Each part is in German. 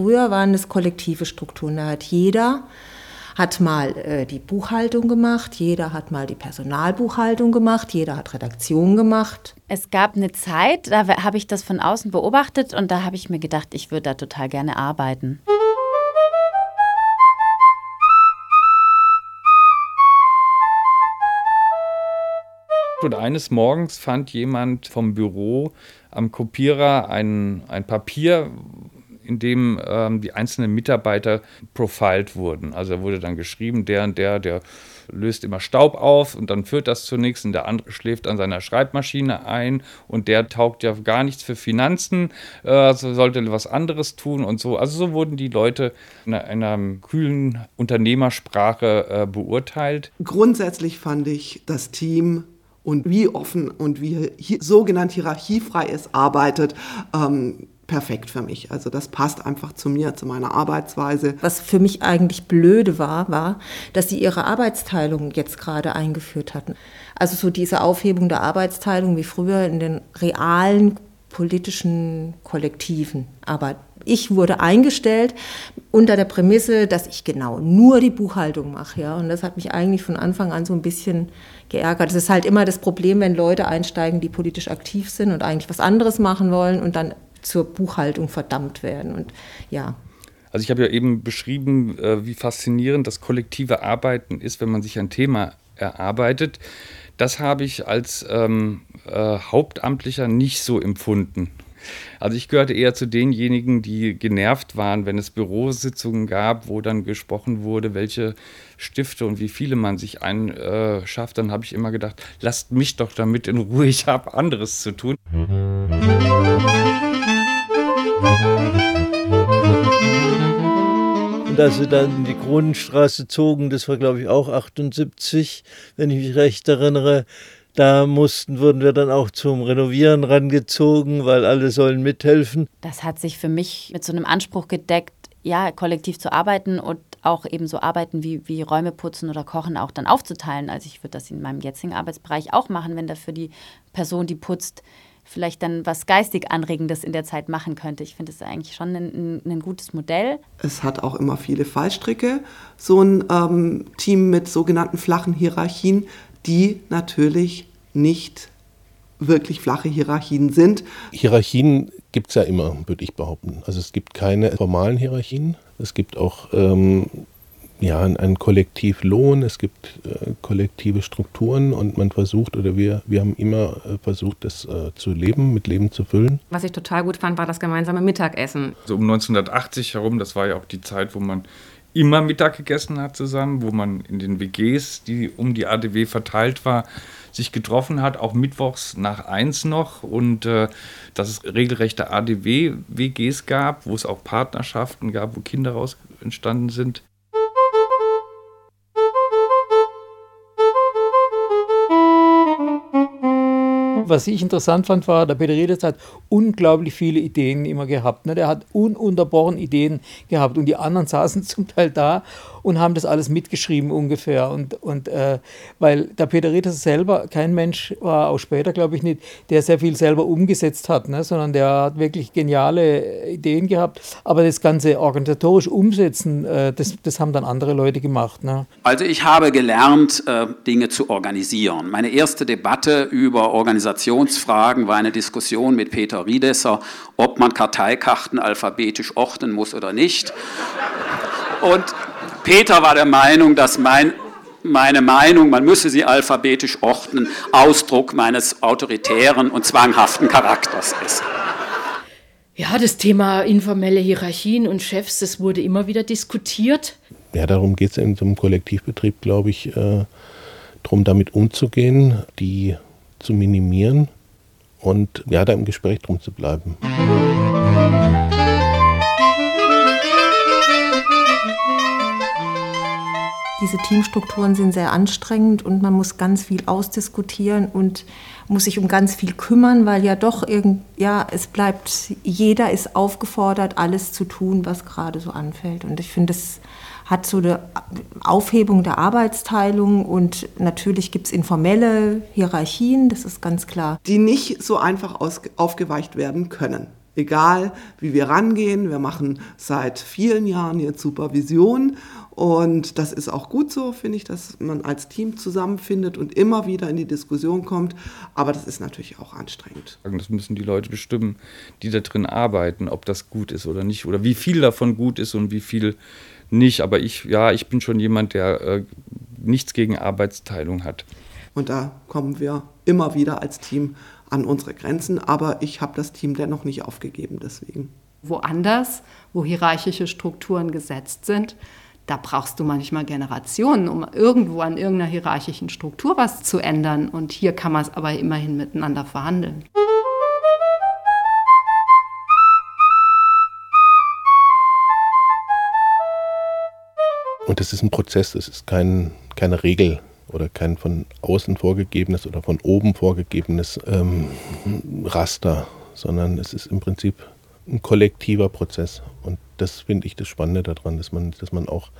Früher waren es kollektive Strukturen. Da hat jeder hat mal äh, die Buchhaltung gemacht, jeder hat mal die Personalbuchhaltung gemacht, jeder hat Redaktion gemacht. Es gab eine Zeit, da habe ich das von außen beobachtet und da habe ich mir gedacht, ich würde da total gerne arbeiten. Und eines Morgens fand jemand vom Büro am Kopierer ein, ein Papier, in dem ähm, die einzelnen Mitarbeiter profiled wurden. Also wurde dann geschrieben, der und der, der löst immer Staub auf und dann führt das zur nächsten. Der andere schläft an seiner Schreibmaschine ein und der taugt ja gar nichts für Finanzen, äh, also sollte was anderes tun und so. Also so wurden die Leute in einer kühlen Unternehmersprache äh, beurteilt. Grundsätzlich fand ich das Team und wie offen und wie hi sogenannt hierarchiefrei es arbeitet, ähm, perfekt für mich. Also das passt einfach zu mir, zu meiner Arbeitsweise. Was für mich eigentlich blöde war, war, dass sie ihre Arbeitsteilung jetzt gerade eingeführt hatten. Also so diese Aufhebung der Arbeitsteilung wie früher in den realen politischen Kollektiven. Aber ich wurde eingestellt unter der Prämisse, dass ich genau nur die Buchhaltung mache. Ja? Und das hat mich eigentlich von Anfang an so ein bisschen geärgert. Es ist halt immer das Problem, wenn Leute einsteigen, die politisch aktiv sind und eigentlich was anderes machen wollen und dann zur Buchhaltung verdammt werden. Und ja. Also ich habe ja eben beschrieben, äh, wie faszinierend das kollektive Arbeiten ist, wenn man sich ein Thema erarbeitet. Das habe ich als ähm, äh, Hauptamtlicher nicht so empfunden. Also ich gehörte eher zu denjenigen, die genervt waren, wenn es Bürositzungen gab, wo dann gesprochen wurde, welche Stifte und wie viele man sich einschafft. Dann habe ich immer gedacht, lasst mich doch damit in Ruhe, ich habe anderes zu tun. Als wir dann in die Kronenstraße zogen, das war glaube ich auch 78, wenn ich mich recht erinnere, da mussten, wurden wir dann auch zum Renovieren rangezogen, weil alle sollen mithelfen. Das hat sich für mich mit so einem Anspruch gedeckt, ja, kollektiv zu arbeiten und auch eben so Arbeiten wie, wie Räume putzen oder kochen auch dann aufzuteilen. Also ich würde das in meinem jetzigen Arbeitsbereich auch machen, wenn da für die Person, die putzt, vielleicht dann was geistig Anregendes in der Zeit machen könnte. Ich finde es eigentlich schon ein, ein, gutes Modell. Es hat auch immer viele Fallstricke, so ein ähm, Team mit sogenannten flachen Hierarchien, die natürlich nicht wirklich flache Hierarchien sind. Hierarchien gibt es ja immer, würde ich behaupten. Also es gibt keine formalen Hierarchien. Es gibt auch ähm, ja, einen Kollektivlohn, es gibt äh, kollektive Strukturen und man versucht oder wir, wir haben immer äh, versucht, das äh, zu leben, mit Leben zu füllen. Was ich total gut fand, war das gemeinsame Mittagessen. So um 1980 herum, das war ja auch die Zeit, wo man immer Mittag gegessen hat zusammen, wo man in den WGs, die um die ADW verteilt war, sich getroffen hat, auch mittwochs nach eins noch und äh, dass es regelrechte ADW-WGs gab, wo es auch Partnerschaften gab, wo Kinder raus entstanden sind. Was ich interessant fand, war, der Peter Redes hat unglaublich viele Ideen immer gehabt. Ne? Der hat ununterbrochen Ideen gehabt und die anderen saßen zum Teil da und haben das alles mitgeschrieben ungefähr. Und, und äh, weil der Peter Redes selber kein Mensch war, auch später glaube ich nicht, der sehr viel selber umgesetzt hat, ne? sondern der hat wirklich geniale Ideen gehabt. Aber das ganze organisatorisch umsetzen, äh, das, das haben dann andere Leute gemacht. Ne? Also ich habe gelernt, äh, Dinge zu organisieren. Meine erste Debatte über Organisationsfragen war eine Diskussion mit Peter Riedesser, ob man Karteikarten alphabetisch ordnen muss oder nicht. Und Peter war der Meinung, dass mein, meine Meinung, man müsse sie alphabetisch ordnen, Ausdruck meines autoritären und zwanghaften Charakters ist. Ja, das Thema informelle Hierarchien und Chefs, das wurde immer wieder diskutiert. Ja, darum geht es in so einem Kollektivbetrieb, glaube ich, äh, darum damit umzugehen, die zu minimieren und ja, da im Gespräch drum zu bleiben. Diese Teamstrukturen sind sehr anstrengend und man muss ganz viel ausdiskutieren und muss sich um ganz viel kümmern, weil ja doch irgend, ja, es bleibt, jeder ist aufgefordert, alles zu tun, was gerade so anfällt. Und ich finde, es hat so eine Aufhebung der Arbeitsteilung und natürlich gibt es informelle Hierarchien, das ist ganz klar. Die nicht so einfach aufgeweicht werden können. Egal, wie wir rangehen, wir machen seit vielen Jahren jetzt Supervision und das ist auch gut so, finde ich, dass man als Team zusammenfindet und immer wieder in die Diskussion kommt. Aber das ist natürlich auch anstrengend. Das müssen die Leute bestimmen, die da drin arbeiten, ob das gut ist oder nicht oder wie viel davon gut ist und wie viel nicht. Aber ich, ja, ich bin schon jemand, der äh, nichts gegen Arbeitsteilung hat. Und da kommen wir immer wieder als Team an unsere Grenzen. Aber ich habe das Team dennoch nicht aufgegeben deswegen. Woanders, wo hierarchische Strukturen gesetzt sind, da brauchst du manchmal Generationen, um irgendwo an irgendeiner hierarchischen Struktur was zu ändern. Und hier kann man es aber immerhin miteinander verhandeln. Und das ist ein Prozess, das ist kein, keine Regel oder kein von außen vorgegebenes oder von oben vorgegebenes ähm, Raster, sondern es ist im Prinzip ein kollektiver Prozess. Und das finde ich das Spannende daran, dass man, dass man auch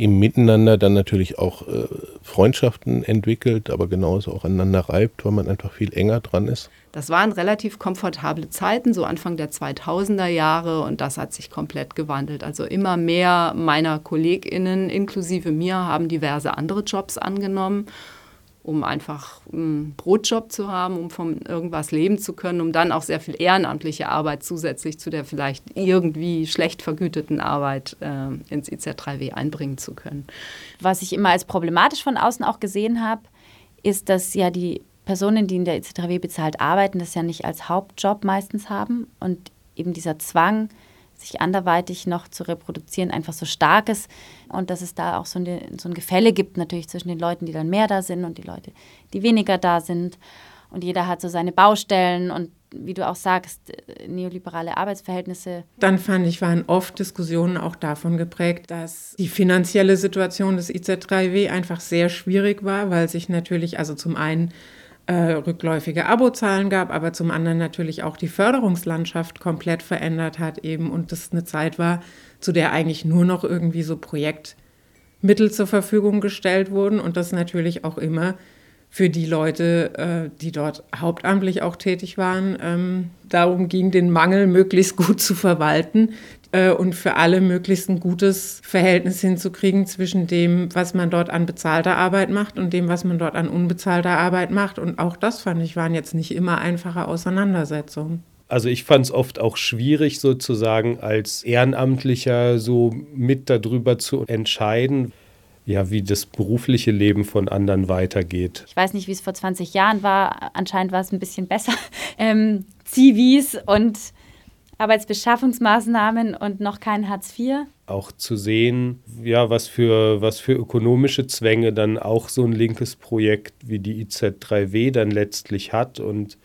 im Miteinander dann natürlich auch äh, Freundschaften entwickelt, aber genauso auch aneinander reibt, weil man einfach viel enger dran ist. Das waren relativ komfortable Zeiten, so Anfang der 2000er Jahre und das hat sich komplett gewandelt. Also immer mehr meiner KollegInnen, inklusive mir, haben diverse andere Jobs angenommen um einfach einen Brotjob zu haben, um von irgendwas leben zu können, um dann auch sehr viel ehrenamtliche Arbeit zusätzlich zu der vielleicht irgendwie schlecht vergüteten Arbeit äh, ins IZ3W einbringen zu können. Was ich immer als problematisch von außen auch gesehen habe, ist, dass ja die Personen, die in der IZ3W bezahlt arbeiten, das ja nicht als Hauptjob meistens haben und eben dieser Zwang, sich anderweitig noch zu reproduzieren, einfach so stark ist und dass es da auch so, eine, so ein Gefälle gibt natürlich zwischen den Leuten, die dann mehr da sind und die Leute, die weniger da sind. Und jeder hat so seine Baustellen und wie du auch sagst, neoliberale Arbeitsverhältnisse. Dann fand ich, waren oft Diskussionen auch davon geprägt, dass die finanzielle Situation des IZ3W einfach sehr schwierig war, weil sich natürlich, also zum einen äh, rückläufige Abozahlen gab, aber zum anderen natürlich auch die Förderungslandschaft komplett verändert hat eben und das eine Zeit war, zu der eigentlich nur noch irgendwie so Projektmittel zur Verfügung gestellt wurden und das natürlich auch immer für die Leute, äh, die dort hauptamtlich auch tätig waren, ähm, darum ging, den Mangel möglichst gut zu verwalten, äh, und für alle möglichst ein gutes Verhältnis hinzukriegen zwischen dem, was man dort an bezahlter Arbeit macht und dem, was man dort an unbezahlter Arbeit macht. Und auch das fand ich waren jetzt nicht immer einfache Auseinandersetzungen. Also ich fand es oft auch schwierig, sozusagen als Ehrenamtlicher so mit darüber zu entscheiden, ja, wie das berufliche Leben von anderen weitergeht. Ich weiß nicht, wie es vor 20 Jahren war. Anscheinend war es ein bisschen besser. Ähm, Zivis und Arbeitsbeschaffungsmaßnahmen und noch kein Hartz IV. Auch zu sehen, ja, was für, was für ökonomische Zwänge dann auch so ein linkes Projekt wie die IZ3W dann letztlich hat und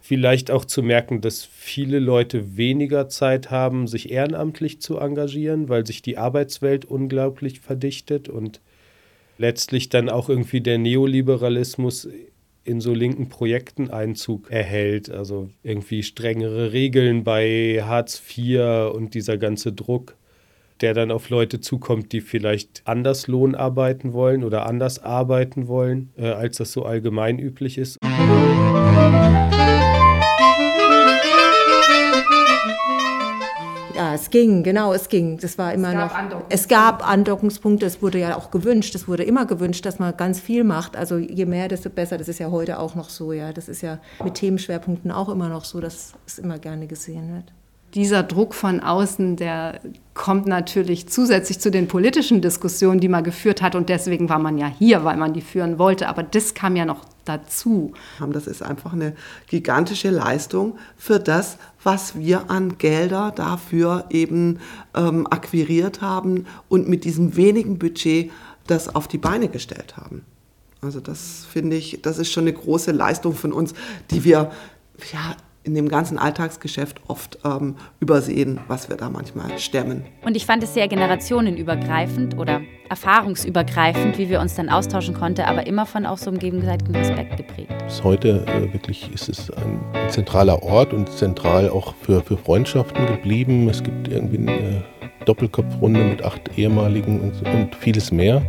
vielleicht auch zu merken, dass viele Leute weniger Zeit haben, sich ehrenamtlich zu engagieren, weil sich die Arbeitswelt unglaublich verdichtet und letztlich dann auch irgendwie der Neoliberalismus in so linken Projekten Einzug erhält. Also irgendwie strengere Regeln bei Hartz IV und dieser ganze Druck, der dann auf Leute zukommt, die vielleicht anders Lohn arbeiten wollen oder anders arbeiten wollen, äh, als das so allgemein üblich ist. Es ging, genau, es ging. Das war immer es noch. Es gab Andockungspunkte, es wurde ja auch gewünscht, es wurde immer gewünscht, dass man ganz viel macht. Also je mehr, desto besser. Das ist ja heute auch noch so, ja. Das ist ja mit Themenschwerpunkten auch immer noch so, dass es immer gerne gesehen wird dieser Druck von außen, der kommt natürlich zusätzlich zu den politischen Diskussionen, die man geführt hat. Und deswegen war man ja hier, weil man die führen wollte. Aber das kam ja noch dazu. Das ist einfach eine gigantische Leistung für das, was wir an Gelder dafür eben ähm, akquiriert haben und mit diesem wenigen Budget das auf die Beine gestellt haben. Also das finde ich, das ist schon eine große Leistung von uns, die wir ja in dem ganzen Alltagsgeschäft oft ähm, übersehen, was wir da manchmal stemmen. Und ich fand es sehr generationenübergreifend oder erfahrungsübergreifend, wie wir uns dann austauschen konnten, aber immer von auch so einem gegenseitigen Respekt geprägt. Bis heute äh, wirklich ist es ein zentraler Ort und zentral auch für, für Freundschaften geblieben. Es gibt irgendwie eine Doppelkopfrunde mit acht ehemaligen und, und vieles mehr.